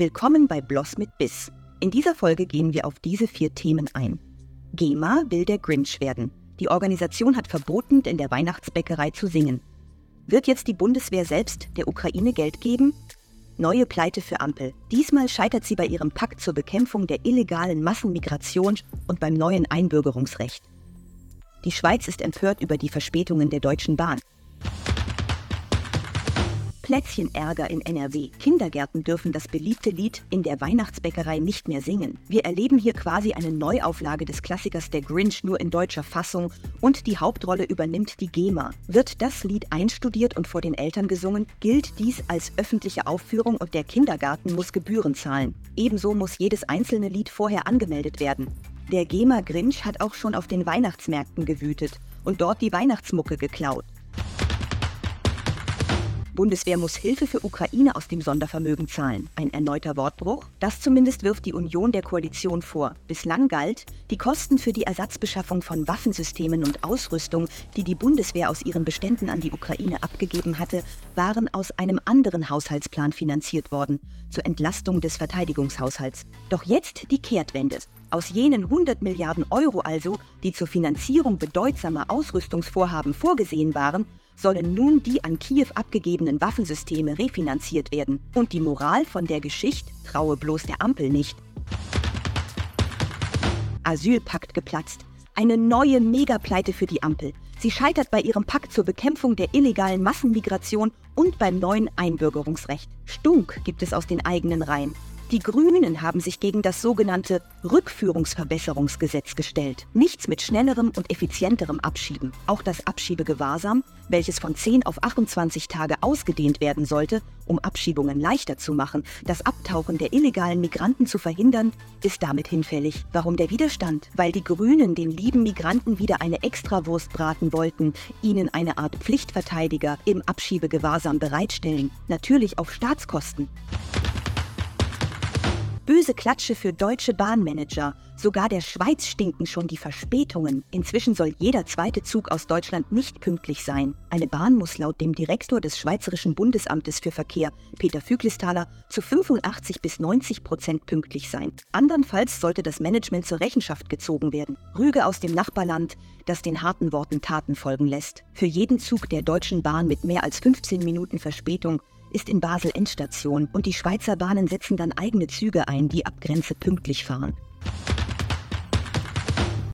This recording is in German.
Willkommen bei Bloss mit Biss. In dieser Folge gehen wir auf diese vier Themen ein. GEMA will der Grinch werden. Die Organisation hat verboten, in der Weihnachtsbäckerei zu singen. Wird jetzt die Bundeswehr selbst der Ukraine Geld geben? Neue Pleite für Ampel. Diesmal scheitert sie bei ihrem Pakt zur Bekämpfung der illegalen Massenmigration und beim neuen Einbürgerungsrecht. Die Schweiz ist empört über die Verspätungen der Deutschen Bahn. Plätzchenärger in NRW. Kindergärten dürfen das beliebte Lied in der Weihnachtsbäckerei nicht mehr singen. Wir erleben hier quasi eine Neuauflage des Klassikers Der Grinch nur in deutscher Fassung und die Hauptrolle übernimmt die GEMA. Wird das Lied einstudiert und vor den Eltern gesungen, gilt dies als öffentliche Aufführung und der Kindergarten muss Gebühren zahlen. Ebenso muss jedes einzelne Lied vorher angemeldet werden. Der GEMA Grinch hat auch schon auf den Weihnachtsmärkten gewütet und dort die Weihnachtsmucke geklaut. Bundeswehr muss Hilfe für Ukraine aus dem Sondervermögen zahlen. Ein erneuter Wortbruch? Das zumindest wirft die Union der Koalition vor. Bislang galt, die Kosten für die Ersatzbeschaffung von Waffensystemen und Ausrüstung, die die Bundeswehr aus ihren Beständen an die Ukraine abgegeben hatte, waren aus einem anderen Haushaltsplan finanziert worden, zur Entlastung des Verteidigungshaushalts. Doch jetzt die Kehrtwende. Aus jenen 100 Milliarden Euro also, die zur Finanzierung bedeutsamer Ausrüstungsvorhaben vorgesehen waren, sollen nun die an Kiew abgegebenen Waffensysteme refinanziert werden. Und die Moral von der Geschichte traue bloß der Ampel nicht. Asylpakt geplatzt. Eine neue Megapleite für die Ampel. Sie scheitert bei ihrem Pakt zur Bekämpfung der illegalen Massenmigration und beim neuen Einbürgerungsrecht. Stunk gibt es aus den eigenen Reihen. Die Grünen haben sich gegen das sogenannte Rückführungsverbesserungsgesetz gestellt. Nichts mit schnellerem und effizienterem Abschieben. Auch das Abschiebegewahrsam, welches von 10 auf 28 Tage ausgedehnt werden sollte, um Abschiebungen leichter zu machen, das Abtauchen der illegalen Migranten zu verhindern, ist damit hinfällig. Warum der Widerstand? Weil die Grünen den lieben Migranten wieder eine Extrawurst braten wollten, ihnen eine Art Pflichtverteidiger im Abschiebegewahrsam bereitstellen, natürlich auf Staatskosten. Böse Klatsche für deutsche Bahnmanager. Sogar der Schweiz stinken schon die Verspätungen. Inzwischen soll jeder zweite Zug aus Deutschland nicht pünktlich sein. Eine Bahn muss laut dem Direktor des Schweizerischen Bundesamtes für Verkehr, Peter Füglisthaler, zu 85 bis 90 Prozent pünktlich sein. Andernfalls sollte das Management zur Rechenschaft gezogen werden. Rüge aus dem Nachbarland, das den harten Worten Taten folgen lässt. Für jeden Zug der Deutschen Bahn mit mehr als 15 Minuten Verspätung ist in Basel Endstation und die Schweizer Bahnen setzen dann eigene Züge ein, die ab Grenze pünktlich fahren.